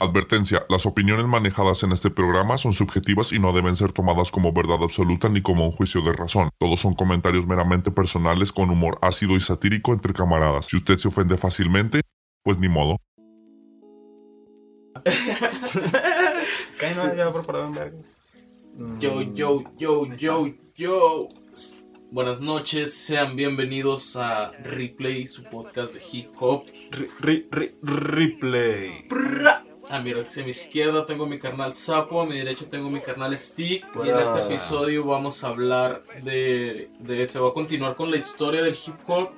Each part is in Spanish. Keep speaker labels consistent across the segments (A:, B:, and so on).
A: Advertencia, las opiniones manejadas en este programa son subjetivas y no deben ser tomadas como verdad absoluta ni como un juicio de razón. Todos son comentarios meramente personales con humor ácido y satírico entre camaradas. Si usted se ofende fácilmente, pues ni modo.
B: Yo, yo, yo, yo, yo. Buenas noches, sean bienvenidos a Replay, su podcast de hip hop.
C: Ri- ri- ri- replay.
B: A mi, a mi izquierda tengo mi carnal Sapo, a mi derecha tengo mi carnal Stick. Y en este episodio vamos a hablar de, de. Se va a continuar con la historia del hip hop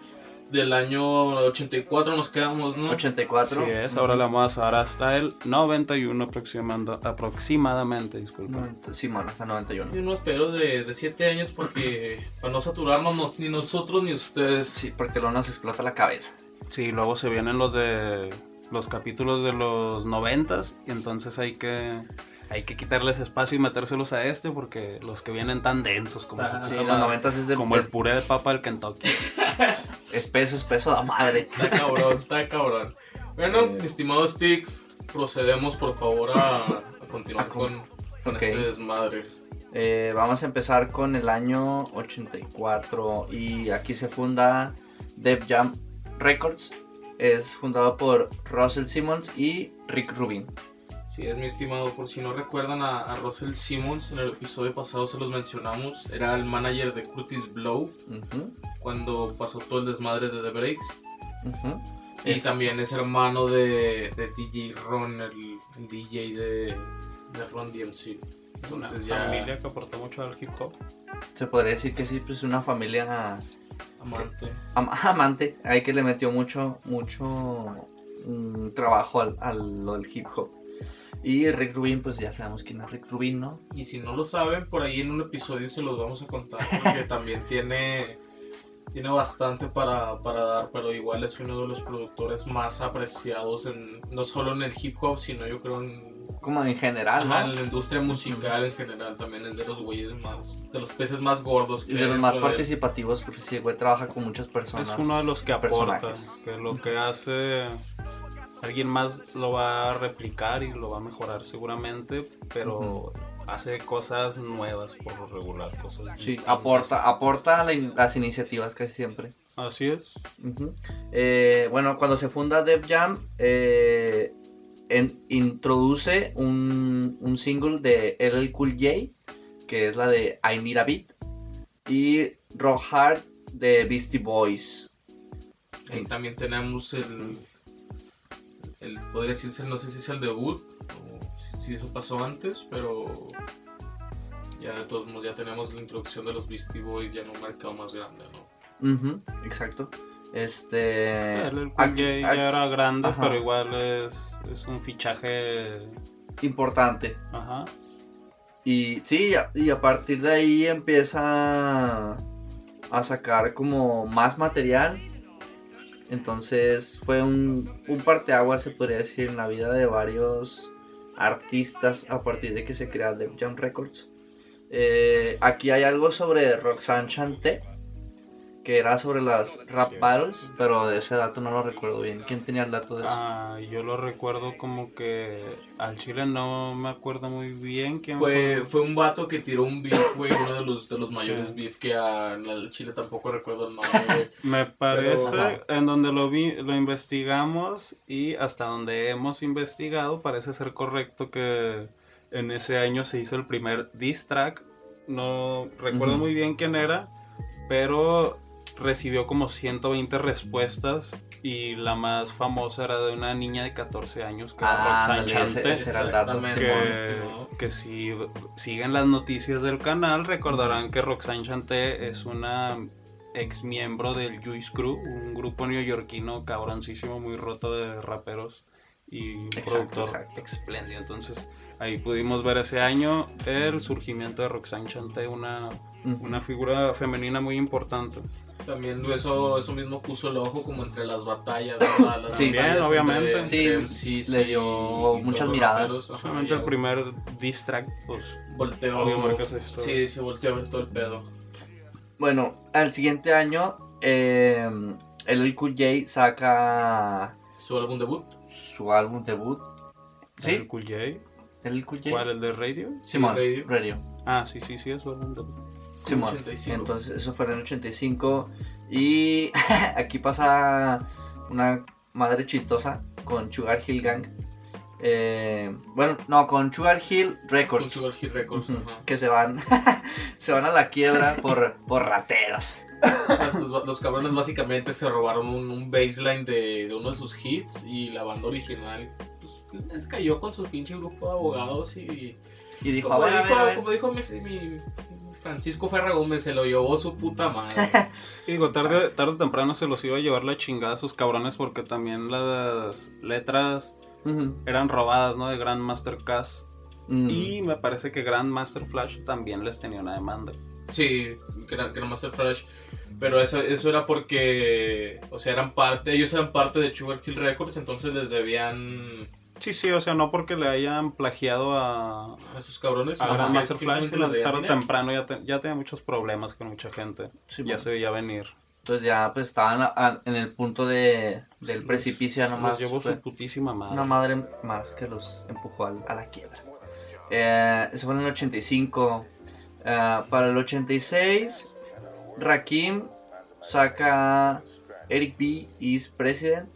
B: del año 84. Nos quedamos, ¿no?
D: 84.
C: Así es, ahora la vamos a dar hasta el 91 aproximando, aproximadamente, disculpa.
D: No, Simón, hasta 91.
B: Y unos pedos de 7 años porque para no saturarnos nos- ni nosotros ni ustedes.
D: Sí, porque luego nos explota la cabeza.
C: Sí, luego se vienen los de los capítulos de los noventas y entonces hay que hay que quitarles espacio y metérselos a este porque los que vienen tan densos como,
B: Ah,
D: Sí,
B: no,
D: los
B: madre.
D: 90 es, de,
C: como el puré de papa del Kentucky.
D: espeso, espeso da madre.
B: Está cabrón, está cabrón. Bueno, mi estimado Stick, procedemos por favor a, a continuar
D: A con-
B: con, este desmadre.
D: Eh, vamos a empezar con el año 84 y aquí se funda Def Jam Records. Es fundado por Russell Simmons y Rick Rubin.
B: Sí, es mi estimado, por si no recuerdan a, a Russell Simmons, en el episodio pasado se los mencionamos, era el manager de Curtis Blow cuando pasó todo el desmadre de The Breaks. Y
D: Es-
B: también es hermano de, de DJ Ron, el, el DJ de, de Ron DMC.
C: Una
B: Entonces ya
C: familia que aportó mucho al hip hop.
D: Se podría decir que sí, pues una familia
B: amante.
D: am- amante. Ahí que le metió mucho, mucho mm, trabajo al, al hip hop. Y Rick Rubin, pues ya sabemos quién es Rick Rubin, ¿no?
B: Y si no lo saben, por ahí en un episodio se los vamos a contar porque también tiene, tiene bastante para, para dar, pero igual es uno de los productores más apreciados en, no solo en el hip hop, sino yo creo en,
D: Como en general,
B: ajá,
D: ¿no?
B: en la industria musical en general, también es de los güeyes más, de los peces más gordos que
D: Y de los más participativos, porque sí, el güey trabaja con muchas personas.
C: Es uno de los que aporta,
D: personajes.
C: que lo que hace alguien más lo va a replicar y lo va a mejorar seguramente, pero hace cosas nuevas por lo regular, cosas
D: Sí,
C: distintas.
D: aporta, aporta la in- las iniciativas casi siempre.
C: Así es.
D: Eh, bueno, cuando se funda Def Jam, eh, en- introduce un, un single de LL Cool J, que es la de I Need a Beat, y Rock Hard de Beastie Boys.
B: Ahí también tenemos el, el, podría decirse, no sé si es el debut, o si, si eso pasó antes, pero ya de todos modos ya tenemos la introducción de los Beastie Boys ya en un mercado más grande, ¿no?
D: Ujú, exacto. Este.
C: El
D: aquí-
C: ya,
D: aquí-
C: era grande,
D: Ajá.
C: pero igual es, es un fichaje.
D: importante.
C: Ajá.
D: Y sí, a- y a partir de ahí empieza a sacar como más material. Entonces fue un, un parteaguas, se podría decir, en la vida de varios artistas a partir de que se crea Def Jam Records. Eh, aquí hay algo sobre Roxanne Chanté, que era sobre las rap battles, pero de ese dato no lo recuerdo bien. ¿Quién tenía el dato de eso?
C: Ah, yo lo recuerdo como que al chile no me acuerdo muy bien quién
B: Fue, fue un vato que tiró un beef, güey, uno de los, de los mayores
C: Sí.
B: beef que a, en el Chile tampoco recuerdo el nombre, güey.
C: Me parece
B: Pero-
C: en donde lo vi, lo investigamos y hasta donde hemos investigado parece ser correcto que en ese año se hizo el primer diss track. No recuerdo muy bien quién era, pero recibió como 120 respuestas y la más famosa era de una niña de 14 años que
D: Ah,
C: era Roxanne
D: ese-
C: Chante.
D: ese dato,
B: Exactamente,
D: Simón.
B: estimado.
C: que, que si siguen las noticias del canal recordarán que Roxanne Chanté es una ex miembro del Juice Crew, un grupo neoyorquino cabroncísimo, muy roto de raperos y un
D: Exacto,
C: productor
D: exacto.
C: espléndido. Entonces ahí pudimos ver ese año el surgimiento de Roxanne Chanté, una,
D: Ujú.
C: una figura femenina muy importante.
B: También eso, eso mismo puso el ojo como entre las batallas, ¿no? Las-
D: Sí,
B: batallas
C: bien, obviamente.
B: entre-
D: Sí,
B: MCs
D: le dio muchas miradas.
C: Solamente el primer diss track, pues
B: Volteó. Sí, se volteó a ver todo el pedo.
D: Bueno, al siguiente año, eh, LL Cool J saca
B: Su álbum debut.
D: su álbum debut Sí.
C: El Cool J.
D: ¿El Cool J?
C: ¿Cuál? ¿El de Radio?
D: Simón,
B: Radio.
D: Radio.
C: Ah, sí, sí, sí, eso era un debut.
B: 85.
D: Entonces, eso fue en el 85. Y aquí pasa una madre chistosa con Sugar Hill Gang. Eh, bueno, no, con Sugar Hill
B: Con
D: Records.
B: Sugar Hill Records. Ajá.
D: Que se van, se van a la quiebra por, por rateros.
B: Los, los- los cabrones básicamente se robaron un, un baseline de, de uno de sus hits y la banda original pues, les cayó con su pinche grupo de abogados y
D: Y dijo,
B: como,
D: a ver, a
B: dijo,
D: ver, a ver.
B: como dijo mi, mi Francisco Ferra Gómez, se lo llevó su puta madre.
C: Y digo, tarde, tarde o temprano se los iba a llevar la chingada a sus cabrones porque también las letras eran robadas, ¿no? De Grandmaster Cass.
D: Mm.
C: Y me parece que Grandmaster Flash también les tenía una demanda.
B: Sí, que era, que era Master Flash. Pero eso, eso era porque, o sea, eran parte, ellos eran parte de Sugar Hill Records, entonces les debían
C: Sí, sí, o sea, no porque le hayan plagiado a,
B: a esos cabrones.
C: a Grandmaster Flash, tarde o temprano ya, te- ya tenía muchos problemas con mucha gente.
D: Sí,
C: ya
D: bueno.
C: se veía venir.
D: Pues ya pues estaban a- a- en el punto de, del
C: Sí,
D: precipicio, ya
C: Los
D: nomás.
C: llevó
D: fue
C: su putísima madre.
D: una madre más que los empujó al- a, la quiebra. Eh, eso fue en el 85. Eh, para el 86, Rakim saca Eric B. is President,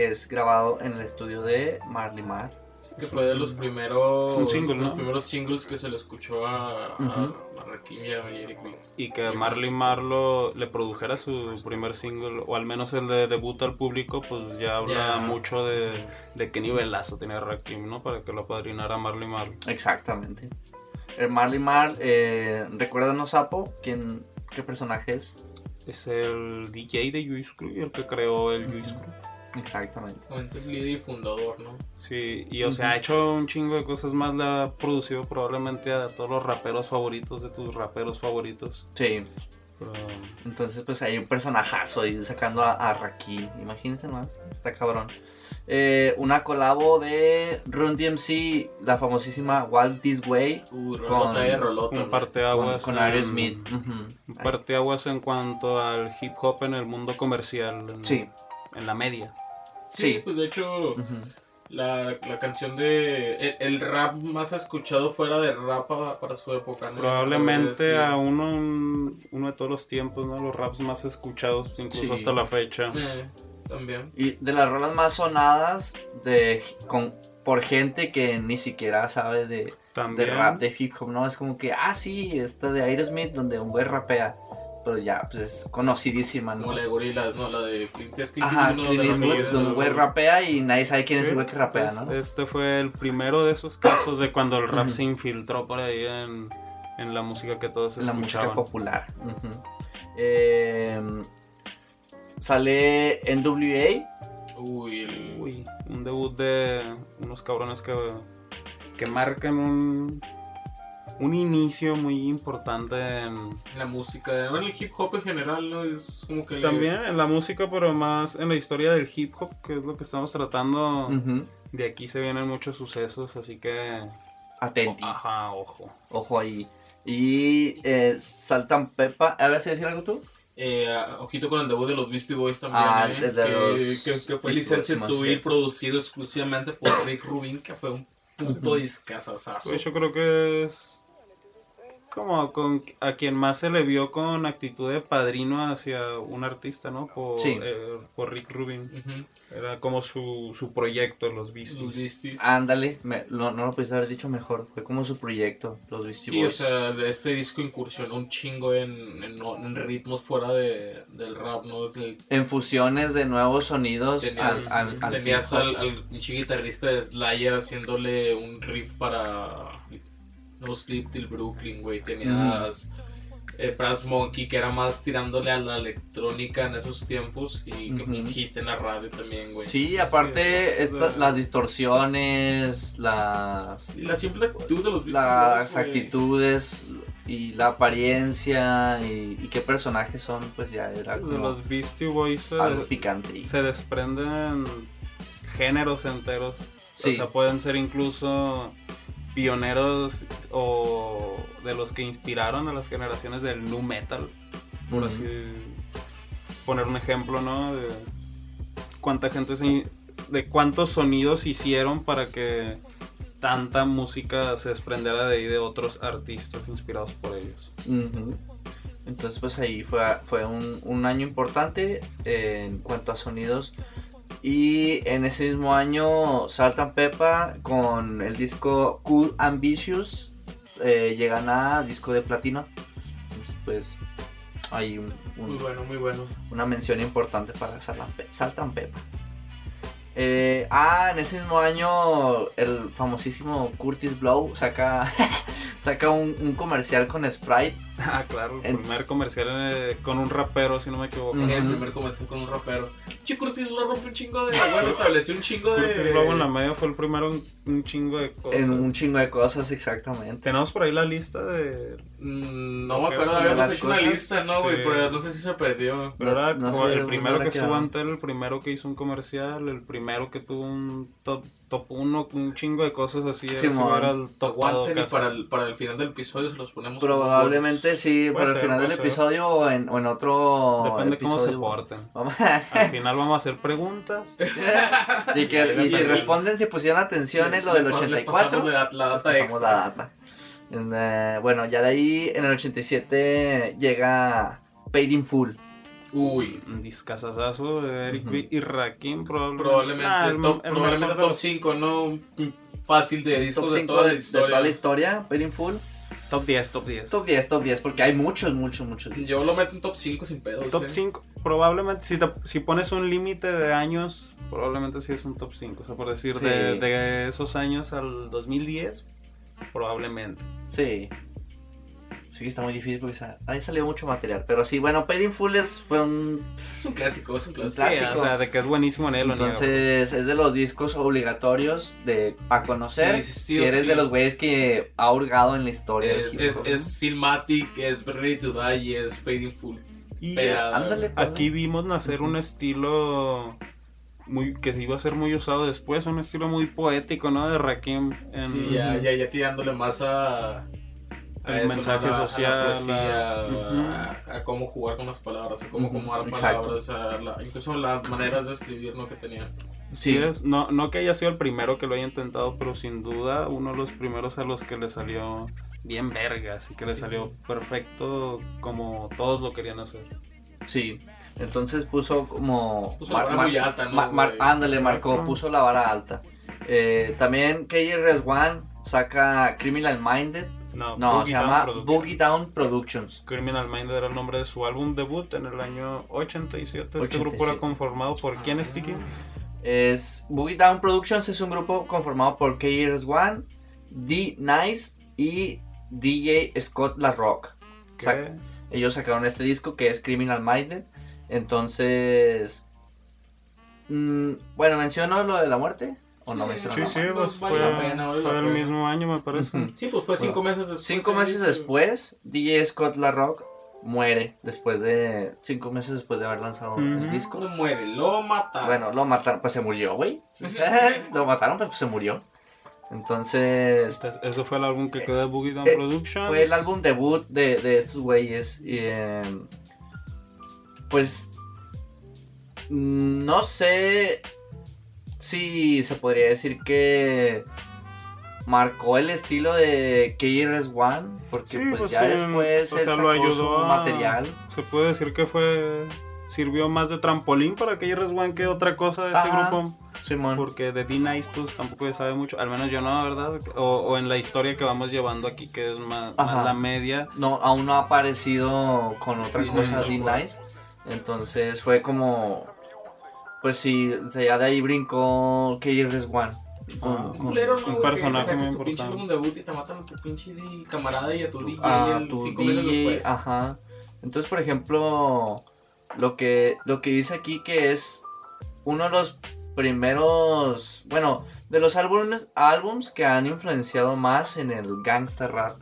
D: que es grabado en el estudio de Marley Marl.
B: Que fue de los primeros,
C: Es un single,
B: los primeros singles que se le escuchó a, a-
D: Ujú.
B: a Rakim y a Eric B.
C: Y que Marley Marlo le produjera su primer single, o al menos el de debut al público, pues ya habla mucho de, de qué nivelazo tenía Rakim, ¿no? Para que lo apadrinara Marley Marlo.
D: Exactamente. El Marley Marl, eh, ¿recuérdanos, Sapo? ¿Quién, ¿Qué personaje es?
C: Es el DJ de Juice Crew y el que creó el Juice Crew.
D: Exactamente.
B: El líder y fundador, ¿no?
C: Sí, y o sea, ha hecho un chingo de cosas más, le ha producido probablemente a todos los raperos favoritos de tus raperos favoritos.
D: Sí.
C: Pero,
D: Entonces, pues hay un personajazo ahí sacando a, a Rakim. Imagínense más. Está cabrón. Eh, una colabo de Run DMC, la famosísima Wild This Way,
B: Uh,
D: Con-
B: de rolota.
C: un
D: con,
C: parteaguas.
D: con. Ujú.
C: Un parteaguas en cuanto al hip hop en el mundo comercial. En,
D: Sí.
C: En la media.
B: Sí,
D: Sí.
B: pues de hecho, la, la canción de. El, el rap más escuchado fuera de rap pa- para su época, ¿no?
C: Probablemente a uno, uno de todos los tiempos, ¿no? Los raps más escuchados, incluso
D: Sí.
C: hasta la fecha.
B: Eh, también.
D: Y de las rolas más sonadas de, con, por gente que ni siquiera sabe de, de rap, de hip hop, ¿no? Es como que, ah, sí, esta de Aerosmith, donde un güey rapea. Pero ya, pues es conocidísima, ¿no?
B: Como la de Gorilas, ¿no? La de Clint es Clint
D: Ajá,
B: Eastwood,
D: Clint
B: de
D: Eastwood, donde güey rapea y nadie sabe quién es
C: Sí,
D: el güey que rapea,
C: pues,
D: ¿no?
C: Este fue el primero de esos casos de cuando el rap se infiltró por ahí en, en la música que todos
D: la música
C: escuchaban.
D: popular. Eh, sale NWA.
B: Uy, el-
C: Uy, un debut de unos cabrones que, que marcan un, un inicio muy importante en,
B: la música. Bueno, el hip hop en general, ¿no? Es como que.
C: también en la música, pero más en la historia del hip hop, que es lo que estamos tratando.
D: Ujú.
C: De aquí se vienen muchos sucesos, así que...
D: Atenti.
C: Ajá, ojo.
D: Ojo ahí. Y eh, Saltan Pepa. A ver si decir algo tú.
B: Eh, ojito con el debut de los Beastie Boys también,
D: Ah,
B: ¿eh?
D: de-
B: que,
D: los
B: que- que fue licencia
D: cierto.
B: producido exclusivamente por Rick Rubin, que fue un puto discazazazo.
C: Pues yo creo que es como con a quien más se le vio con actitud de padrino hacia un artista, ¿no? Por,
D: Sí.
C: eh, por Rick Rubin. Era como su, su proyecto, los
B: Los
C: Beasties.
D: Ándale. me- lo- no lo pudiste haber dicho mejor. Fue como su proyecto, los Beastie
B: Sí, o
D: Boys.
B: sea, este disco incursionó un chingo en, en, en ritmos fuera de, del rap, ¿no?
D: En fusiones de nuevos sonidos
B: tenías
D: al, al, al
B: tenías guitarrista de Slayer haciéndole un riff para No Sleep Till Brooklyn, güey. Tenías eh, Brass Monkey, que era más tirándole a la electrónica en esos tiempos y que fue un hit en la radio también, güey.
D: Sí, aparte
C: sí,
D: esta-
C: sí.
D: las distorsiones, las,
B: Y la simple actitud de los Beastie
D: las actitudes y la apariencia y, y qué personajes son, pues ya era
C: De
D: como
C: los Beastie Boys se,
D: algo picante.
C: se desprenden géneros enteros.
D: Sí.
C: O sea, pueden ser incluso pioneros o de los que inspiraron a las generaciones del nu metal. por así poner un ejemplo, ¿no? De cuánta gente se, de cuántos sonidos hicieron para que tanta música se desprendiera de ahí de otros artistas inspirados por ellos.
D: Entonces pues ahí fue, fue un, un año importante eh, en cuanto a sonidos. Y en ese mismo año Saltan Pepa con el disco Cool Ambitious eh, llegan a disco de platino. Entonces pues hay un- un-
B: Muy bueno, muy bueno.
D: una mención importante para Saltan, Pe- Saltan Pepa. Eh, ah, en ese mismo año el famosísimo Curtis Blow saca, saca un, un comercial con Sprite.
C: Ah, claro, el
D: En-
C: primer comercial eh, con un rapero, si no me equivoco.
B: El primer comercial con un rapero. Che, Curtis Blow rompe un chingo de. Bueno, estableció un chingo de.
C: Curtis Blow en la media fue el primero en un chingo de cosas.
D: En un chingo de cosas, exactamente.
C: Tenemos por ahí la lista de...
B: Mm, no me acuerdo, habíamos hecho una
D: cosas,
B: lista, ¿no, güey?
C: sí.
B: Pero no sé si se perdió.
C: Pero
D: No-
C: era
D: no
C: como
D: sé
C: el primero que estuvo ante él, el primero que hizo un comercial, el primero que tuvo un top, top 1, un chingo de cosas así. ese era el topado
B: Aguanten y para el, para el final del episodio se los ponemos.
D: Probablemente sí, por el final del
C: ser.
D: episodio o en, o en otro
C: Depende cómo se porten.
D: Vamos-
C: Al final vamos a hacer preguntas.
D: y, que, y si responden, si pusieron atención en lo del
B: Les pa- les
D: 84,
B: pasamos la, la
D: les
B: data
D: pasamos
B: extra.
D: la data. En, eh, bueno, ya de ahí en el 87 llega Paid in Full.
B: Uy,
C: Un discazazazo de Eric
D: Ujú.
C: B. y Rakim, probablemente.
B: probablemente,
C: Ah, el-
B: top,
C: el
B: probablemente
C: de
B: top
C: los-
B: 5, ¿no? Fácil de
D: Top
B: discos de
D: 5
B: toda
D: de,
B: la
D: de
B: historia.
D: toda la historia, Paid in Full.
C: Top 10, top 10.
D: Top 10, top 10, porque hay muchos, muchos, muchos. discos.
B: Yo lo meto en top 5 sin pedos.
C: Top
B: eh.
C: 5, probablemente si, te- si pones un límite de años, probablemente sí es un top 5. O sea, por decir,
D: Sí.
C: de, de esos años al 2010, probablemente.
D: Sí. Sí, está muy difícil porque ahí salió mucho material. Pero sí, bueno, Paid in Full es, fue un.
B: Es un clásico, es un clásico.
C: Sí, o sea, de que es buenísimo en él.
D: Entonces, es de los discos obligatorios de a conocer.
B: Sí, sí, sí,
D: si eres
B: sí.
D: de los güeyes que ha hurgado en la historia.
B: Es, es, es es Ready to Die y es Paid in Full.
C: Y
B: Pero-
D: Ándale,
C: aquí vimos nacer un estilo muy que iba a ser muy usado después, un estilo muy poético, ¿no? De Rakim. En,
B: Sí, ya, ya, ya tirándole más a. a
C: El mensaje.
B: A
C: social,
B: A, la poesía,
C: a-
B: a- a cómo jugar con las palabras, a cómo acomodar
D: exacto.
B: palabras, a la- incluso las maneras de escribir ¿no? que tenían.
C: Sí, es, no, no que haya sido el primero que lo haya intentado, pero sin duda uno de los primeros a los que le salió bien vergas y que le salió perfecto como todos lo querían hacer.
D: Sí. Entonces puso como.
B: Puso la vara muy alta, ¿no,
D: ma- mar-
B: güey?
D: ándale,
C: Exacto.
D: marcó, puso la vara alta. Eh, también KRS-One saca Criminal Minded.
C: No,
D: No,
C: Boogie
D: se
C: Down
D: llama
C: Productions.
D: Boogie Down Productions.
C: Criminal Minded era el nombre de su álbum debut en el año 87. Este grupo
D: 87.
C: era conformado por quién es Tiki?
D: Es Boogie Down Productions es un grupo conformado por KRS-One, D Nice y DJ Scott La Rock. Sac- Ellos sacaron este disco que es Criminal Minded. Entonces. mm, bueno, ¿menciono lo de la muerte? ¿O no
B: Sí,
C: Sí, sí, pues
B: vale
C: fue,
B: la pena, vale
C: fue
B: la
C: el
B: pena.
C: mismo año, me parece.
B: Sí, pues fue cinco meses después.
D: Cinco meses después, DJ Scott La Rock muere. Después de. Cinco meses después de haber lanzado el disco.
B: No muere, lo mata.
D: Bueno, lo mataron, pues se murió, güey. lo mataron, pues se murió. Entonces.
C: Este- Ese fue el álbum que quedó de Boogie Down
D: Eh,
C: Productions.
D: Fue el álbum debut de, de estos güeyes. Y, eh, pues. mm, No sé si se podría decir que marcó el estilo de KRS-One. Porque
C: Sí,
D: pues,
C: pues,
D: ya
C: sí,
D: después él
C: sea,
D: sacó
C: lo ayudó
D: su
C: a-
D: material.
C: Se puede decir que fue sirvió más de trampolín para KRS One que otra cosa de ese
D: Ajá.
C: grupo.
D: Simón.
C: Porque de D-Nice pues tampoco se sabe mucho, al menos yo no, ¿verdad? O, o en la historia que vamos llevando aquí que es más, más la media.
D: no, aún no ha aparecido con otra
B: D-Nice,
D: cosa
B: tal
D: D
B: cual.
D: Nice. Entonces fue como. Pues sí, o sea, ya de ahí brincó KRS One. Con-
C: Ah,
D: con-
B: culero, ¿no,
C: un personaje muy
B: tu pinche
C: importante.
B: álbum debut y te matan a tu pinche camarada y a tu DJ
D: a
B: el
D: tu
B: cinco meses
D: DJ,
B: después.
D: ajá. Entonces, por ejemplo, lo que, lo que dice aquí que es uno de los primeros, bueno, de los álbumes, álbums que han influenciado más en el gangsta rap.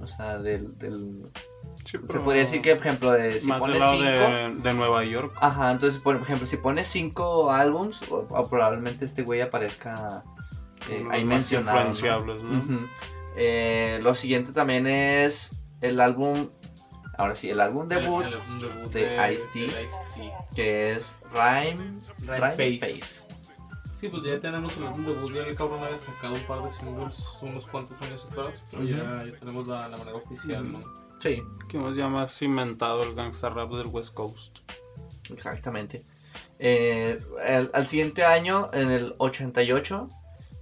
D: O sea, del, del-
C: Sí,
D: se podría decir que, por ejemplo, de, si
C: más
D: pones
C: lado
D: cinco,
C: de, de Nueva York.
D: Ajá, entonces, por ejemplo, si pones cinco álbums, o- o probablemente este güey aparezca eh, ahí mencionado. ¿no?
C: influenciables, ¿no?
D: Ujú. Eh, lo siguiente también es el álbum, ahora sí, el álbum debut,
B: El- el álbum debut
D: de
B: de Ice-T.
D: que es Rhyme,
B: Rhyme
D: Rhyme
B: Pace.
D: Pace.
B: Sí, pues ya tenemos el álbum debut, ya el cabrón había sacado un par de singles unos cuantos años atrás, pero ya, ya tenemos la, la manera oficial, ¿no?
D: Sí,
C: Que hemos ya más cimentado el gangsta rap del West Coast.
D: exactamente. Eh, el- al siguiente año, en el 88,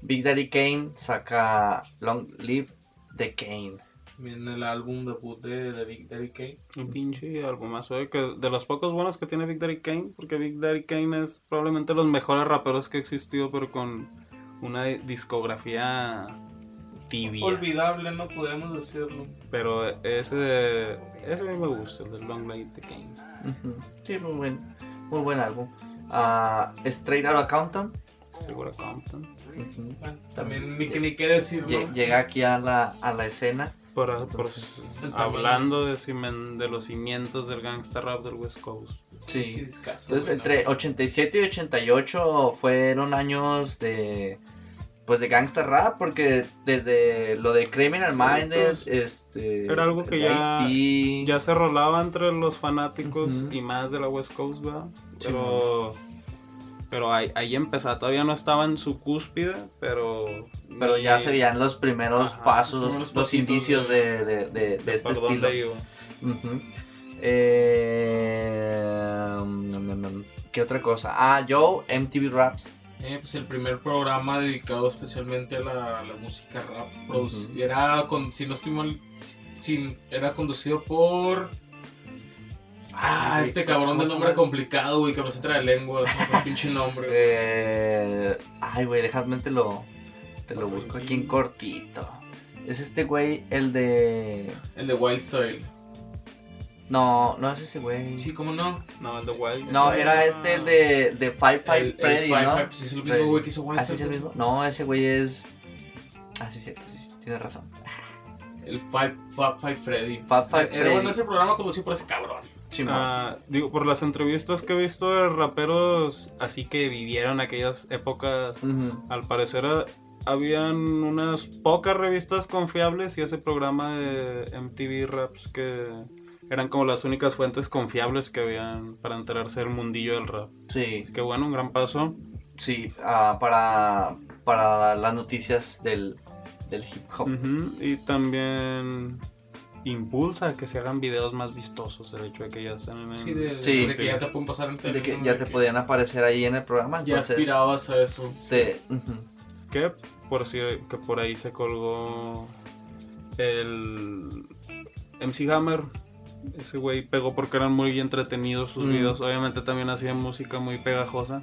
D: Big Daddy Kane saca Long Live the Kane.
B: También el álbum debut de, de Big Daddy Kane.
C: Un pinche algo más oye, que de los pocos buenos que tiene Big Daddy Kane, porque Big Daddy Kane es probablemente los mejores raperos que ha existido, pero con una discografía tibia.
B: Olvidable, ¿no? Podríamos decirlo.
C: Pero ese, ese a mí me gusta, el de Long Light the Kane.
D: Ujú. Sí, muy buen, muy buen álbum. Ah, Straight Outta Compton.
C: Seguro Compton.
D: ujú.
B: Bueno, también ni, que- ni qué decir,
D: Lle-
B: ¿no?
D: Llega aquí a la, a la escena.
C: Por, por-
D: Entonces,
B: también-
C: hablando de, cimen- de los cimientos del gangsta rap del West Coast.
D: Sí. Entonces, entre
B: ¿no?
D: 87 y 88 fueron años de. Pues de gangsta rap, porque desde lo de Criminal
C: Sí,
D: Minded,
C: pues,
D: este.
C: era algo que ya- Ya se rolaba entre los fanáticos y más de la West Coast, ¿verdad?
D: Sí,
C: Pero, pero ahí, ahí empezaba, todavía no estaba en su cúspide, pero...
D: Pero ya
C: ni-
D: se veían los primeros
C: Ajá,
D: pasos,
B: los
D: indicios
B: de-
D: de, de, de- de
C: de
D: este estilo. Eh, mm, mm, mm, ¿Qué otra cosa? Ah, Joe, MTV Raps.
B: Eh, pues el primer programa dedicado especialmente a la, a la música rap.
D: Ujú.
B: Era, con, si no estoy mal, sin, era conducido por... Ah, este
D: ¿cómo
B: cabrón de nombre complicado, güey, que no se trae lengua, un pinche nombre.
D: Eh, ay, güey, déjame te lo, te lo busco aquí en cortito. Es este güey, el de...
B: El de Wild Style.
D: No, no es ese güey.
B: Sí, ¿cómo no?
C: No, el de Wild.
D: No, era este, el de, de Five Five
B: el,
D: Freddy,
B: el Five
D: ¿no?
B: Five, pues es el
D: Freddy.
B: mismo güey que hizo Wild
D: ¿Ah, sí es el mismo? No, ese güey es... Ah, sí, cierto, sí, sí, tienes razón.
B: El Five, Five, Five Freddy.
D: Five Five
B: Era
D: Freddy.
B: bueno ese programa conducido por ese cabrón.
C: Ah, digo, por las entrevistas que he visto de raperos así que vivieron aquellas épocas, al parecer ah, habían unas pocas revistas confiables y ese programa de MTV Raps que eran como las únicas fuentes confiables que habían para enterarse del mundillo del rap.
D: Sí,
C: Así que bueno, un gran paso.
D: sí, ah, para, para las noticias del, del hip hop.
C: Ujú, Y también impulsa a que se hagan videos más vistosos el hecho de que ya están en
B: Sí, de,
D: Sí.
B: de que ya te pueden pasar en tele.
D: De que ya
B: De
D: te
B: que
D: podían aparecer ahí en el programa,
B: Ya
D: entonces...
B: aspirabas a eso.
D: se- ujú.
C: que por si que por ahí se colgó el MC Hammer ese güey pegó porque eran muy entretenidos sus
D: Mm.
C: videos obviamente también hacía música muy pegajosa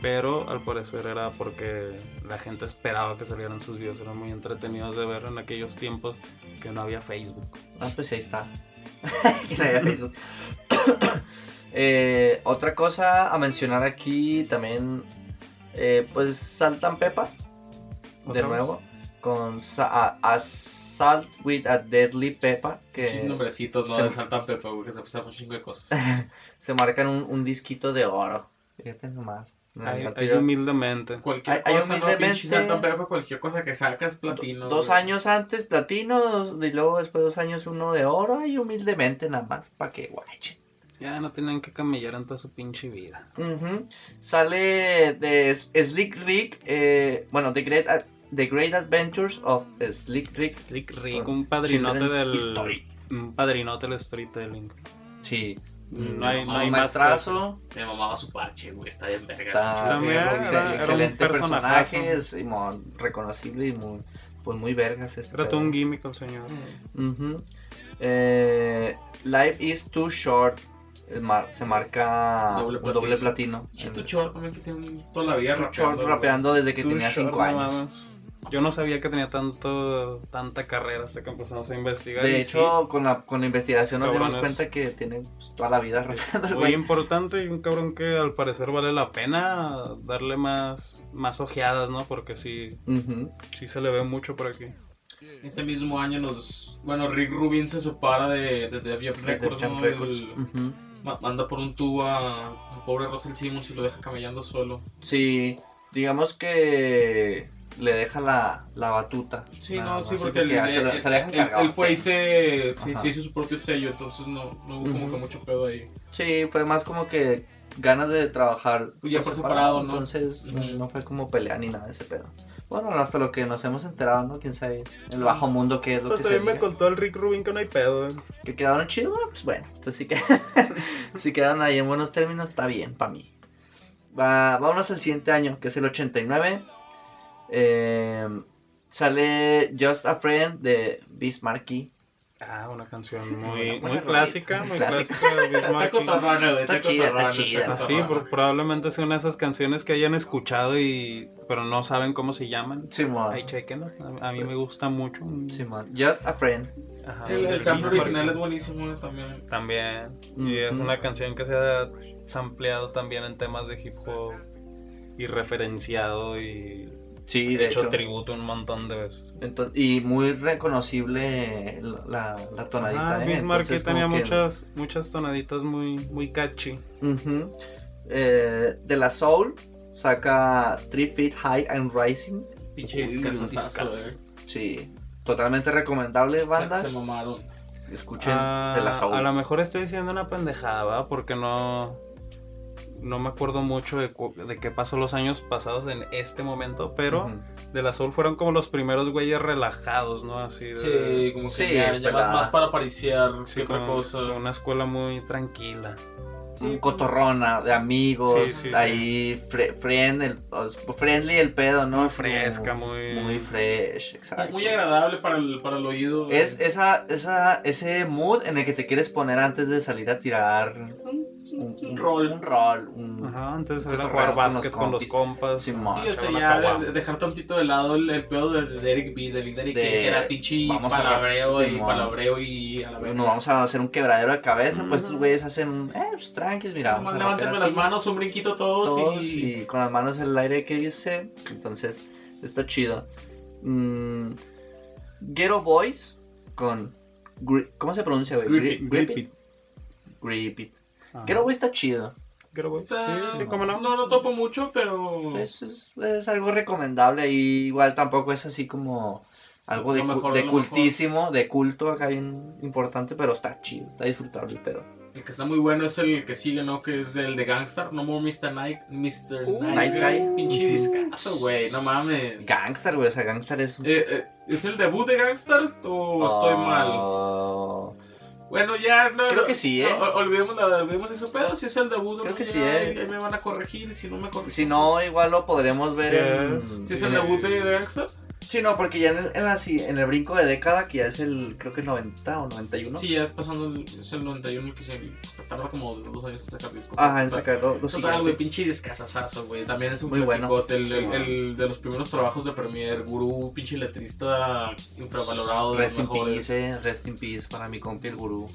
C: pero al parecer era porque la gente esperaba que salieran sus videos eran muy entretenidos de ver en aquellos tiempos que no había Facebook
D: Ah, pues ahí está. Que no haya Facebook. Eh, otra cosa a mencionar aquí también, eh, pues Saltan Pepa, de
C: ¿Otra vez?
D: Con sa- a- Assault with a Deadly Peppa,
B: Sí,
D: que
B: nombrecitos, no
D: se-
B: de Saltan Pepa, güey, que se presta un chingo de cosas.
D: se marcan un, un disquito de oro. Fíjate nomás.
C: ahí,
D: No,
C: ahí
D: tío.
C: humildemente
B: Cualquier
D: Hay- hay
B: cosa, no,
D: humildemente-
B: pinche Saltan Pepa, cualquier cosa que sacas, platino.
D: Dos
B: güey.
D: años antes platino, dos- y luego después dos años uno de oro, y humildemente nada más, para que guachen.
C: ya no tenían que camellar en toda su pinche vida
D: Ujú. Sale de Slick Rick, eh, bueno, The Great, The Great Adventures of Slick Rick.
C: Slick Rick un padrinote del
D: History.
C: un padrinote del storytelling
D: Sí.
C: no hay, no hay
D: maestrazo.
B: Me mamaba su parche, güey, está bien verga.
D: Está
C: También
D: sí,
C: era-
D: sí,
C: era
D: excelente
C: personajazo.
D: personaje, Simón, reconocible y muy, pues muy vergas este.
C: Era todo un gimmick el señor.
D: Ujú. Eh, Life is too short. mar- se marca
B: Doble
D: un doble
B: platino.
D: platino.
B: Chito Chor también que tiene toda la vida
D: Too
B: rapeando.
D: short rapeando desde que tenía
C: Short,
D: 5
C: no
D: años.
C: Yo no sabía que tenía tanto tanta carrera hasta que empezamos a investigar.
D: De
C: y
D: hecho, con, la, con la investigación nos dimos cuenta que tiene toda la vida
C: muy
D: güey.
C: importante y un cabrón que al parecer vale la pena darle más, más ojeadas, ¿no? Porque sí, sí se le ve mucho por aquí.
B: Ese mismo año nos. Bueno, Rick Rubin se separa de, de Def Jam
D: De
B: Records. Manda por un tubo a- al pobre Russell Simmons y lo deja camellando solo.
D: Sí, digamos que le deja la, la batuta.
B: Sí,
D: Nada
B: no, sí, porque
D: porque
B: él,
D: se cargado.
B: fue y se,
D: Ajá.
B: se hizo su propio sello, entonces no, no hubo como
D: Ujú.
B: que mucho pedo ahí.
D: Sí, fue más como que ganas de trabajar
B: Ya por separado, ¿no?
D: Entonces
B: Ujú.
D: no fue como pelea ni nada de ese pedo. Bueno, hasta lo que nos hemos enterado, ¿no? Quién sabe el bajo mundo qué es lo
C: Pues
D: que
C: a
D: se
C: mí me contó el Rick Rubin que no hay pedo, eh.
D: Que quedaron chidos, bueno, pues bueno. Entonces sí que si quedaron ahí en buenos términos, está bien para mí. Va, vámonos al siguiente año, que es el 89. Eh, sale Just a Friend de Bismarcky.
C: Ah, una canción muy, clásica, muy
D: clásica.
C: clásica de Biz
B: Está
C: Markie.
B: cotorrona, güey.
D: Está chida, está chida.
C: Sí, probablemente sea una de esas canciones que hayan escuchado y pero no saben cómo se llaman.
D: Simón.
C: Ahí chequenlas. A, a mí me gusta mucho.
D: Simón. Just a Friend.
C: Ajá,
B: El, sample original es buenísimo güey, también.
C: También. Y es una canción que se ha sampleado también en temas de hip hop y referenciado y
D: Sí, de
C: hecho,
D: hecho.
C: tributo un montón de veces.
D: Entonces, y muy reconocible la, la, tonadita.
C: Ah,
D: ¿eh? Entonces,
C: tenía
D: que-
C: muchas, muchas tonaditas muy, muy catchy.
D: Eh, de la Soul saca Three Feet High and Rising.
B: Pinche
C: Uy,
B: discazazazo,
C: discas.
B: eh.
D: Sí, totalmente recomendable, banda.
B: Se, se mamaron.
D: Escuchen
C: Ah,
D: de la Soul.
C: A lo mejor estoy diciendo una pendejada, ¿va? Porque no. No me acuerdo mucho de, cu- de qué pasó los años pasados en este momento, pero
D: Ujú.
C: de la Soul fueron como los primeros güeyes relajados, ¿no? Así de.
B: Sí, como que
D: Sí,
B: ya, más, para apariciar
C: sí,
B: que otra cosa.
C: una escuela muy tranquila.
D: Un cotorrona de amigos,
C: Sí, sí, sí.
D: ahí fre- friend, el- os- friendly el pedo, ¿no?
C: Muy
D: como
C: fresca, muy.
D: Muy fresh, exacto.
B: Muy agradable para el, para el oído.
D: Es esa, esa, ese mood en el que te quieres poner antes de salir a tirar
B: rol.
D: Un rol. un-
C: Ajá, antes de salir a
D: Cotorreo
C: jugar básquet con los compas.
D: Simón.
B: Sí, o sea, ya
C: caguama.
B: de- de dejar tantito de lado el, el pedo de, de Derek B, de Big Daddy,
D: De-
B: que, era pinche
D: vamos a-
B: palabreo y palabreo y a la verga.
D: Nos vamos a hacer un quebradero de cabeza, pues estos güeyes hacen, eh, pues tranquis, mira. Vamos
B: levántenme las manos, un brinquito todos,
D: todos
B: y...
D: y con las manos en el aire que dice. Entonces, está chido. Mm, Ghetto Boys con. ¿Cómo se pronuncia, güey?
B: Grip
D: Grip
C: Grip
D: It. Grip It.
C: Ajá.
D: Boys está chido.
C: Güey.
B: Está-
C: Sí, sí, cómo no.
B: No lo topo mucho, pero...
D: Es, es, es algo recomendable y igual tampoco es así como algo de,
B: mejor
D: cultísimo, de culto acá bien importante, pero está chido, está disfrutable el pedo.
B: El que está muy bueno es el que sigue, ¿no? Que es del de Gangstar, No More Mr. Night, Mr.
D: Uh,
B: Nice Guy.
D: Guy.
B: Pinche discazo, güey, no mames.
D: Gangster, güey, o sea, Gangster es...
B: Eh, eh, ¿Es el debut de Gangstar o estoy mal? Bueno, ya no.
D: Creo que sí, ¿eh?
B: no, olvidemos, la, olvidemos ese pedo. Si es el debut,
D: Creo
B: ¿no?
D: que
B: Ya
D: sí, ¿eh?
B: ahí- ahí me van a corregir. y Si no me corrigen.
D: Si no, igual lo podremos ver
C: Sí
D: en...
B: Si es el debut de, de Gangstar.
D: Sí, no, porque ya en el, en, la- sí, en el brinco de década, que ya es el, creo que 90 o 91.
B: Sí, ya es pasando. el- Es el 91 el que se tarda como dos años en sacar disco.
D: Ajá, en sacarlo. Lo
B: Total, güey, pinche discazazazo, güey. También es un
D: Muy bueno.
B: clasicote. El, el-
D: bueno.
B: el de los primeros trabajos de Premier, Gurú, pinche letrista infravalorado. De los
D: Rest in
B: mejores.
D: peace, eh, rest in peace para mi compi el gurú.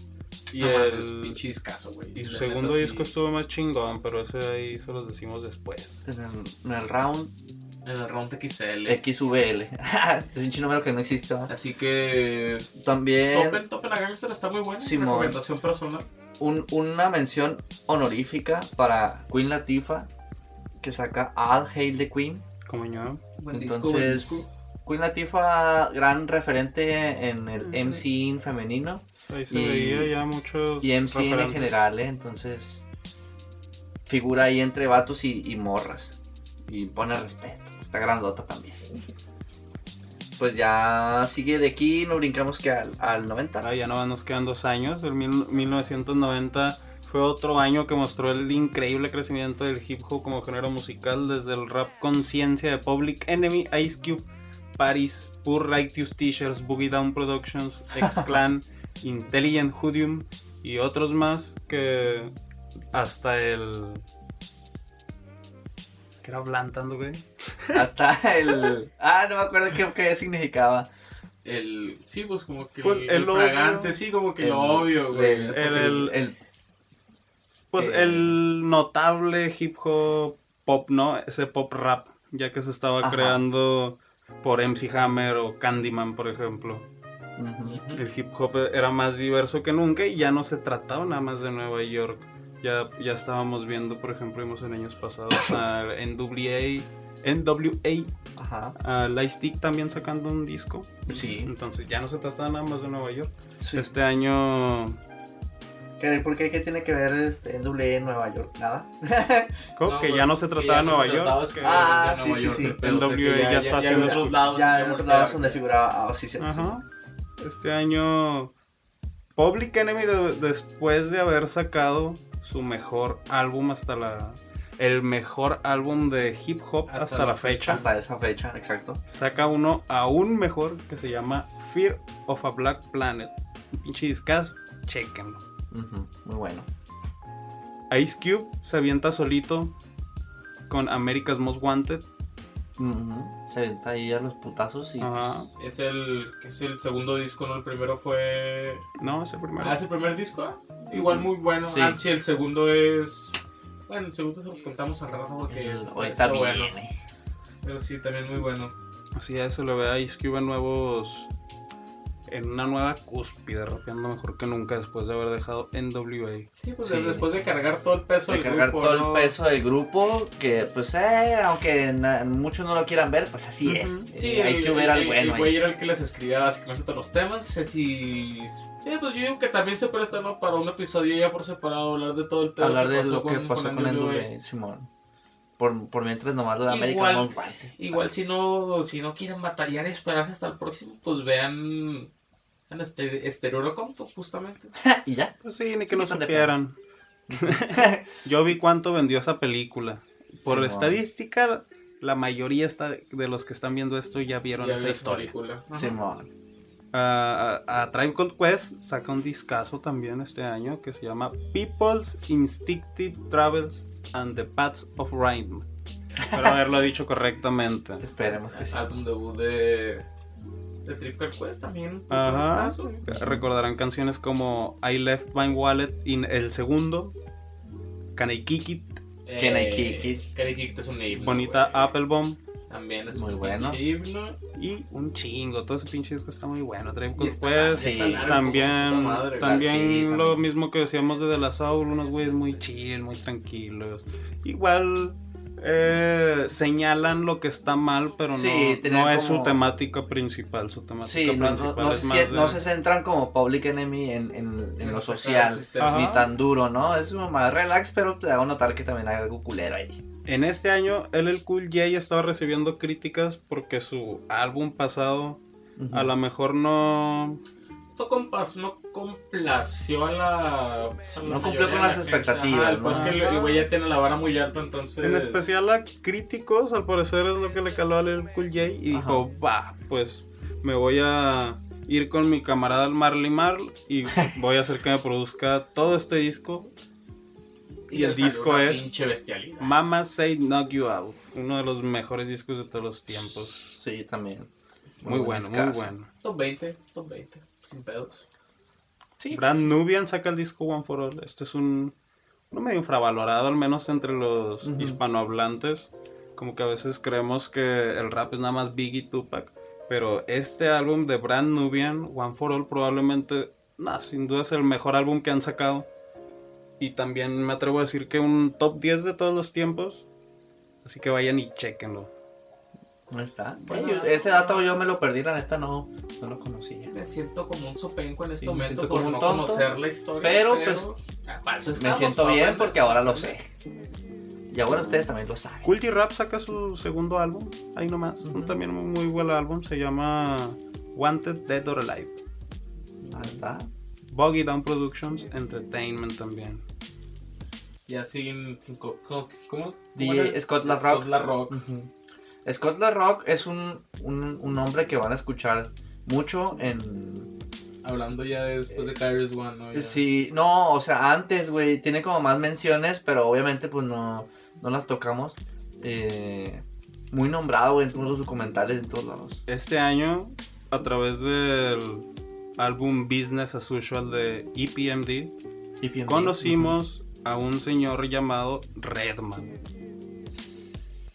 C: Y,
B: No
C: el,
B: mames, pinche discazo, güey.
C: y su segundo
B: neta, sí.
C: disco estuvo más chingón, pero ese ahí se los decimos después.
D: En el, en el round
B: En el Round XL.
D: XVL. es un chino número que no existe.
B: Así que.
D: También
B: Topen, Topen a Gangster está muy bueno.
D: Simón.
B: Recomendación personal.
D: un- una mención honorífica para Queen Latifah que saca All Hail the Queen.
C: Como yo.
B: Buen disco, buen
D: Entonces,
B: disco.
D: Queen Latifah, gran referente en el
B: Ujú.
D: MC femenino
C: Ahí se
D: Y-
C: veía ya muchos.
D: y MC en general, ¿eh? entonces figura ahí entre vatos y, y morras y pone respeto. Está grandota también. Pues ya sigue de aquí, nos brincamos que al, al 90.
C: Ah, ya no nos quedan dos años. El mil- 1990 fue otro año que mostró el increíble crecimiento del hip hop como género musical desde el rap conciencia de Public Enemy, Ice Cube, Paris, Pure Righteous Teachers, Boogie Down Productions, X-Clan, Intelligent Hoodium y otros más que hasta el... ¿Qué era Blantando, güey?
D: Hasta el... Ah, no me acuerdo qué, qué significaba.
B: El, sí, pues como que
C: Pues
B: el,
C: el
B: el
C: obvio.
B: fragante, sí, como que
D: El-
B: lo obvio, güey.
D: el-
B: Hasta
C: el-
B: que-
C: el-
D: El,
C: Pues
D: que-
C: el notable hip hop pop, ¿no? Ese pop rap, ya que se estaba
D: Ajá.
C: creando por MC Hammer o Candyman, por ejemplo. El hip hop era más diverso que nunca y ya no se trataba nada más de Nueva York. Ya, ya estábamos viendo, por ejemplo, vimos en años pasados a NWA, NWA,
D: Ajá.
C: a Lightstick también sacando un disco.
D: Sí.
C: Entonces ya no se trataba nada más de Nueva York.
D: Sí.
C: Este año
D: ¿Qué, ¿Por qué? ¿Qué tiene que ver este, NWA en Nueva York? ¿Nada?
C: ¿Cómo?
B: No,
C: que
B: pues,
C: ya no se trataba de
B: no
C: Nueva York. que-
D: Ah, sí,
B: Nueva
D: sí,
B: York,
D: sí.
C: NWA ya está
B: en
C: haciendo
B: otros
C: sus-
B: lados.
D: ya
B: en otros
D: lados donde figuraba. Ah, sí, sí, sí.
C: Ajá. Este año Public Enemy de- después de haber sacado su mejor álbum hasta la el mejor álbum de hip hop hasta,
B: Hasta
C: la
B: la
C: fecha
D: Hasta esa fecha, exacto.
C: saca uno aún mejor que se llama Fear of a Black Planet. Un pinche discazo, chequenlo.
D: Muy bueno.
C: Ice Cube se avienta solito con America's Most Wanted.
D: Ujú, Se avienta ahí a los putazos y.
C: Ajá.
B: Es el, que es el segundo disco, ¿no? El primero fue...
C: No, es el primero.
B: Ah, es el primer disco. Igual muy bueno.
D: Sí.
B: Ah, sí, el segundo es... Bueno, el segundo se los contamos al rato porque
D: El-
B: está, está bueno.
D: viene.
B: Pero sí, también muy bueno.
C: Así es, se le ve a Ice Cube en nuevos. En una nueva cúspide, rapeando mejor que nunca después de haber dejado NWA.
B: Sí, pues
D: Sí.
B: después de cargar todo el peso
D: De
B: del
D: cargar
B: grupo,
D: todo
B: ¿no?
D: el peso del grupo, que pues, eh, aunque na- muchos no lo quieran ver, pues así
C: Ujú.
D: es.
B: Sí,
D: Eh, hay
B: el,
D: que ver al
B: el-
D: bueno.
B: el güey era el que les escribía básicamente todos los temas. Y... eh, pues yo digo que también se presta ¿no? para un episodio ya por separado hablar de todo el tema
D: Hablar de lo que pasó con.
B: NWA,
D: Simón. Por, por mientras nomás lo de América
B: Igual,
D: Wanted.
B: igual si no, si no quieren batallar y esperarse hasta el próximo, pues vean en este Estereorocomto, justamente.
D: y ya.
C: Pues sí, ni
D: Sí,
C: que no
D: de
C: supieran. Yo vi cuánto vendió esa película. Por
D: Simón.
C: estadística, la mayoría está de los que están viendo esto ya vieron
B: Ya
C: esa
B: vi
C: historia.
D: Simón.
C: A, a- a Tribe Called Quest saca un discazo también este año que se llama People's Instinctive Travels and the Paths of Rhyme. Espero haberlo dicho correctamente.
D: Esperemos que sí.
B: Álbum debut de, de Triple Quest también.
C: Ajá.
B: discazo.
C: Recordarán canciones como I Left My Wallet in el segundo, Can I Kick It,
B: Eh,
D: Can I Kick It?
B: Can I Kick It es un himno,
C: Bonita. Apple Bomb
B: También es
D: Muy
B: un
D: bueno.
B: himno.
C: y un chingo. Todo ese pinche disco está muy bueno. Tribe Called Quest.
D: sí,
B: como su
C: También,
B: madre,
C: también
D: Sí,
C: lo
D: también.
C: mismo que decíamos de De La Soul, unos güeyes muy chill, muy tranquilos. Igual eh, señalan lo que está mal, pero
D: Sí,
C: no,
D: tenían
C: no es su
D: como-
C: temática principal. Su temática
D: Sí, no, no,
C: principal
D: no
C: es
D: se,
C: más
D: sie-
C: de-
D: no se centran como Public Enemy en, en, en lo social, ni tan duro, ¿no? Es más relax, pero te hago notar que también hay algo culero ahí.
C: En este año, LL Cool J estaba recibiendo críticas porque su álbum pasado a lo mejor no...
B: No, compas, no complació a la. a la
D: No cumplió con las
B: la
D: expectativas,
B: Ajá, Pues
C: ¿no?
B: que el güey ya tiene la vara muy alta, entonces.
C: En especial a críticos, al parecer es lo que le caló a LL Cool J y dijo, va, pues me voy a ir con mi camarada Marley Marl y voy a hacer que me produzca todo este disco. Y el disco es
B: Pinche bestialidad.
C: Mama Say Knock You Out, uno de los mejores discos de todos los tiempos.
D: Sí, también.
C: Muy,
D: buen
C: bueno, muy bueno.
B: Top 20, top 20, sin pedos.
D: Sí,
C: Brand Nubian saca el disco One for All. Este es un uno medio infravalorado, al menos entre los hispanohablantes. Como que a veces creemos que el rap es nada más Biggie Tupac. Pero este álbum de Brand Nubian, One for All, probablemente, nah, sin duda es el mejor álbum que han sacado. Y también me atrevo a decir que un top 10 de todos los tiempos. Así que vayan y chequenlo.
D: Ahí está.
B: Bueno,
D: yo- ese dato yo me lo perdí, la neta no, no lo conocía.
B: Me siento como un sopenco en este
D: Sí,
B: momento por
D: como un
B: no
D: tonto,
B: conocer la historia.
D: pero, pues,
B: ah,
D: Me siento bien porque ahora lo sé. Y ahora ustedes también lo saben.
C: Cool G Rap saca su segundo álbum, ahí nomás. También un muy buen álbum, se llama Wanted Dead or Alive.
D: Ahí está.
C: Boggy Down Productions Entertainment también.
B: Ya sin. sin co- ¿Cómo? ¿Cómo?
D: Scott La Rock.
B: Scott La Rock.
D: Scott La Rock es un, un, un nombre que van a escuchar mucho en...
B: Hablando ya de después de Kyrus One, ¿no? Ya.
D: Sí, no, o sea, antes, güey, tiene como más menciones, pero obviamente pues no, no las tocamos. Eh, muy nombrado, güey, en todos los documentales, en todos lados.
C: Este año, a través del álbum Business as Usual de EPMD,
D: EPMD.
C: conocimos a un señor llamado Redman.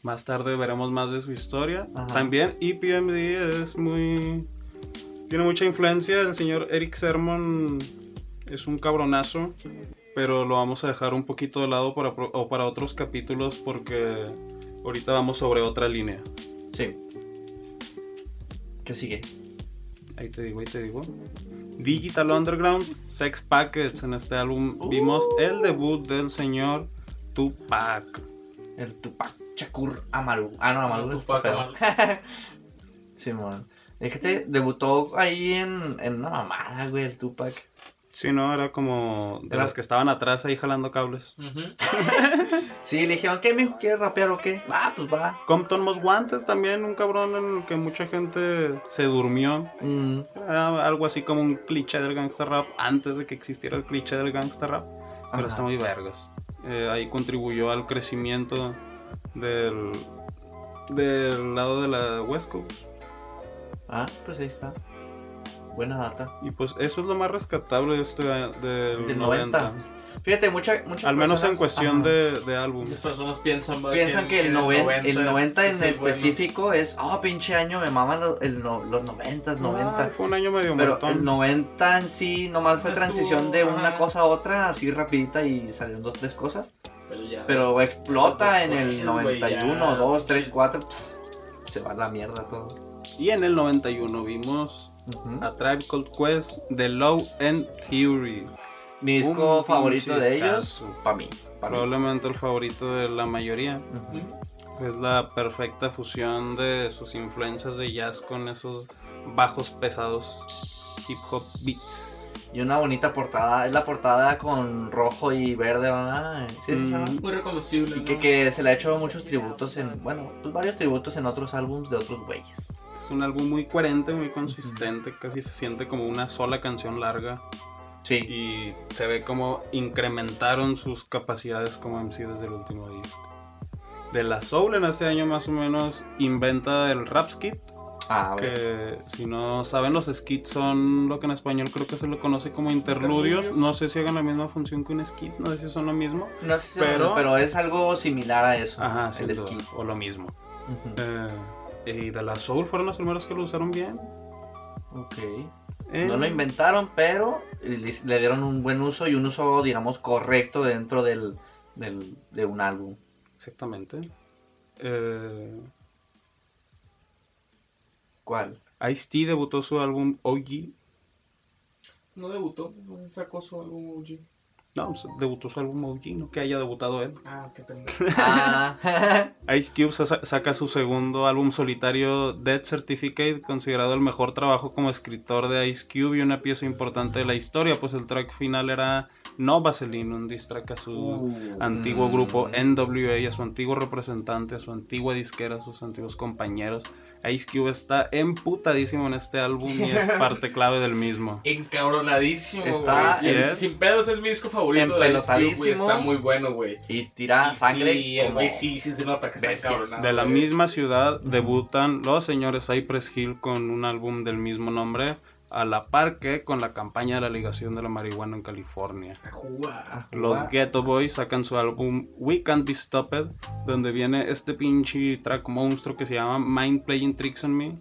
C: Más tarde veremos más de su historia.
D: Ajá.
C: También EPMD es muy... Tiene mucha influencia. El señor Eric Sermon es un cabronazo. Pero lo vamos a dejar un poquito de lado para, o para otros capítulos porque ahorita vamos sobre otra línea.
D: Sí. ¿Qué sigue?
C: Ahí te digo, ahí te digo. Digital Underground, Sex Packets. En este álbum vimos el debut del señor Tupac.
D: El Tupac Shakur Amaru. Ah, no, Amaru es
B: Tupac Amaru.
D: Simón. Es que te debutó ahí en, en una mamada, güey, el Tupac.
C: Sí, no, era como de
D: Era-
C: los que estaban atrás ahí jalando cables.
B: Ujú.
D: Sí, le dijeron, ¿qué, mijo? ¿Quieres rapear o qué? Ah, pues va.
C: Compton Most Wanted también, un cabrón en el que mucha gente se durmió.
D: Mm,
C: Era algo así como un cliché del gangsta rap antes de que existiera el cliché del gangsta rap. Pero
D: Ajá.
C: está muy vergas. Eh, ahí contribuyó al crecimiento del, del lado de la West Coast.
D: Ah, pues ahí está. Buena data.
C: Y pues eso es lo más rescatable de este del,
D: Del
C: 90.
D: 90. Fíjate, mucha, muchas
C: Al menos en cuestión de, de álbum.
B: Las personas piensan,
D: Piensan que el,
B: en
D: noven- el 90 en
B: es- es bueno.
D: específico es, oh, pinche año, me maman lo- el los 90, 90.
C: Ah, fue un año medio
D: Pero
C: muertón.
D: el 90 en sí nomás fue
B: Estuvo,
D: transición de una
B: ajá.
D: cosa a otra, así rapidita y salieron dos, tres cosas.
B: Pero ya.
D: Pero explota en el
B: Después, güey,
D: 91,
B: ya.
D: 2, 3, 4. Se va a la mierda todo.
C: Y en el 91 vimos
D: Ujú.
C: a Tribe Called Quest, The Low End Theory.
D: Mi disco favorito de ellos, para mí. pa' mí.
C: Probablemente el favorito de la mayoría. Es la perfecta fusión de sus influencias de jazz con esos bajos pesados hip hop beats.
D: Y una bonita portada, es la portada con rojo y verde, ¿verdad? Sí, sí,
C: Mm.
B: Muy reconocible.
D: Y que,
B: ¿no?
D: que se le ha hecho muchos tributos en, bueno, pues varios tributos en otros álbums de otros güeyes.
C: Es un álbum muy coherente, muy consistente, casi se siente como una sola canción larga
D: Sí.
C: y se ve como incrementaron sus capacidades como MC desde el último disco. De la Soul en este año más o menos inventa el rap skit,
D: Ah,
C: que si no saben los skits son lo que en español creo que se lo conoce como interludios.
B: Interludios.
C: No sé si hagan la misma función que un skit, no sé si son lo mismo.
D: No sé si
C: pero-
D: pero, es algo similar a eso.
C: Ajá,
D: el esquí.
C: o lo mismo. Eh, y de la Soul fueron los primeros que lo usaron bien.
D: Ok.
C: Eh,
D: No lo inventaron, pero le, le dieron un buen uso y un uso, digamos, correcto dentro del, del- de un álbum.
C: Exactamente. Eh,
D: ¿Cuál?
C: Ice-T debutó su álbum OG.
B: No debutó, sacó su álbum OG.
C: No, pues, debutó su álbum OG, no que haya debutado él.
B: Ah, qué.
D: Ah,
C: Ice Cube sa- saca su segundo álbum solitario, Death Certificate, considerado el mejor trabajo como escritor de Ice Cube y una pieza importante de la historia, pues el track final era No Vaseline, un diss track a su
B: Uh,
C: antiguo
D: mm.
C: grupo NWA, a su antiguo representante, a su antigua disquera, a sus antiguos compañeros. Ice Cube está emputadísimo en este álbum y es parte clave del mismo.
B: Encabronadísimo,
D: Está-
B: güey. Sin- pedos es mi disco favorito de Ice Cube, güey.
D: Empelotadísimo.
B: Está muy bueno, güey.
D: y tira
B: Y
D: sangre.
B: Sí, el güey sí, sí se nota que está encabronado.
C: De la
B: güey.
C: misma ciudad debutan los señores Cypress Hill con un álbum del mismo nombre, a la par que con la campaña de la ligación de la marihuana en California.
B: A jugar.
C: Los Ghetto Boys sacan su álbum We Can't Be Stopped, donde viene este pinche track monstruo que se llama Mind Playing Tricks on Me.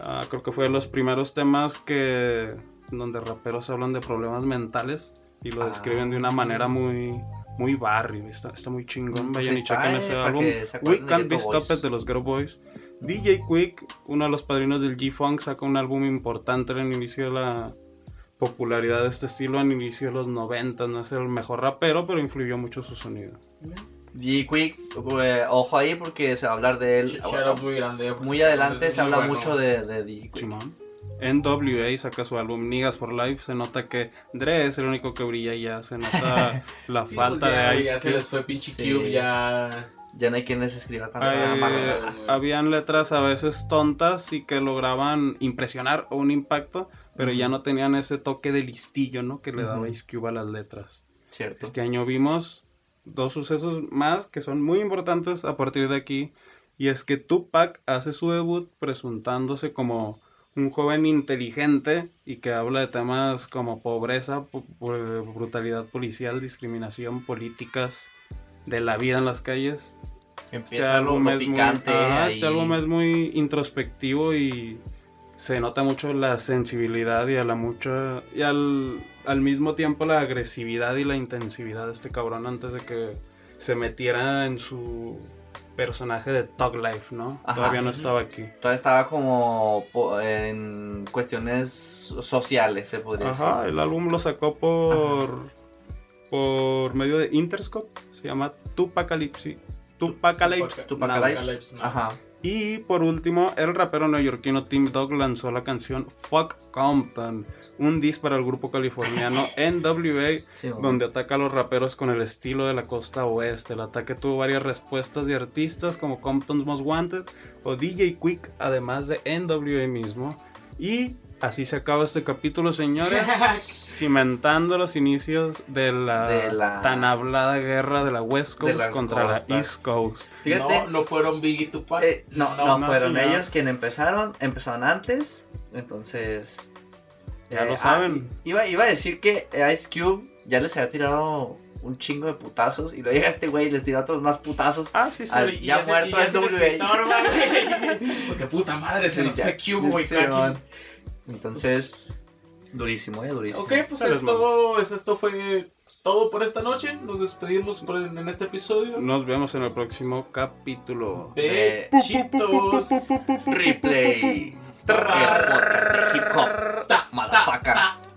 C: Ah, creo que fue de los primeros temas que donde raperos hablan de problemas mentales y lo
D: Ah.
C: describen de una manera muy muy barrio. Está, está muy chingón.
D: Pues
C: Vayan
D: ahí
C: y chequen
D: eh,
C: ese
D: para
C: álbum. We Can't Be. Stopped de los Ghetto Boys. DJ Quick, uno de los padrinos del G-Funk, saca un álbum importante en el inicio de la popularidad de este estilo en el inicio de los 90. No es el mejor rapero, pero influyó mucho su sonido.
D: G Quick, eh, ojo ahí porque se va a hablar de él.
B: Muy grande.
D: Muy adelante se habla
B: bueno.
D: mucho de, de D Quick.
C: Simón. NWA saca su álbum Niggas for Life. Se nota que Dre es el único que brilla y ya. Se nota la
B: Sí,
C: falta
B: pues ya,
C: de
B: Ya
C: Ice
B: se
C: Cube.
B: les fue pinche
D: Sí.
B: Cube, ya.
D: Ya no hay quien les escriba amarrado.
B: güey.
C: habían letras a veces tontas y que lograban impresionar o un impacto, pero ya no tenían ese toque de listillo, ¿no? Que le daba
D: Ujú.
C: Ice Cube a las letras.
D: Cierto.
C: Este año vimos dos sucesos más que son muy importantes a partir de aquí. Y es que Tupac hace su debut presentándose como un joven inteligente y que habla de temas como pobreza, brutalidad policial, discriminación, políticas, de la vida en las calles. Este
D: Empieza lo,
C: álbum, es muy,
D: picante.
C: ajá,
D: ahí.
C: este álbum es muy introspectivo y se nota mucho la sensibilidad y a la mucha y al, al mismo tiempo la agresividad y la intensividad de este cabrón antes de que se metiera en su personaje de Tug Life, ¿no?
D: Ajá.
C: Todavía no estaba aquí.
D: Todavía estaba como en cuestiones sociales, se podría
C: Ajá,
D: decir.
C: el álbum lo sacó por por medio de Interscope, se llama Tupacalypse. Tupacalypse.
B: Tupac-
C: Now.
D: Tupacalypse.
B: Tupacalypse, ¿no?
D: Ajá.
C: Y por último, el rapero neoyorquino Tim Dog lanzó la canción Fuck Compton, un diss para el grupo californiano NWA,
D: Sí,
C: donde ataca a los raperos con el estilo de la costa oeste. El ataque tuvo varias respuestas de artistas como Compton's Most Wanted o DJ Quick, además de NWA mismo. Y así se acaba este capítulo, señores, cimentando los inicios de la,
D: De la-
C: tan hablada guerra de la West Coast
D: las
C: contra la. East Coast.
D: Fíjate,
B: No, no fueron Biggie y Tupac.
D: eh, no, no,
C: no, no,
D: fueron
C: señor.
D: ellos quienes empezaron, empezaron antes, entonces...
C: Ya lo
D: ah,
C: saben.
D: iba, iba a decir que Ice Cube ya les había tirado un chingo de putazos y luego llega este güey y les tira otros más putazos.
C: Ah, sí, sí.
D: Al-
B: Y
D: ya muerto
B: y ya
D: el.
B: Porque puta madre, se nos
D: Ya-
B: fue Cube, güey.
D: Entonces, durísimo, eh, durísimo.
B: Ok, pues esto, fue todo por esta noche. Nos despedimos en, este episodio.
C: Nos vemos en el próximo capítulo
D: de
B: Chitos
D: Replay. Podcast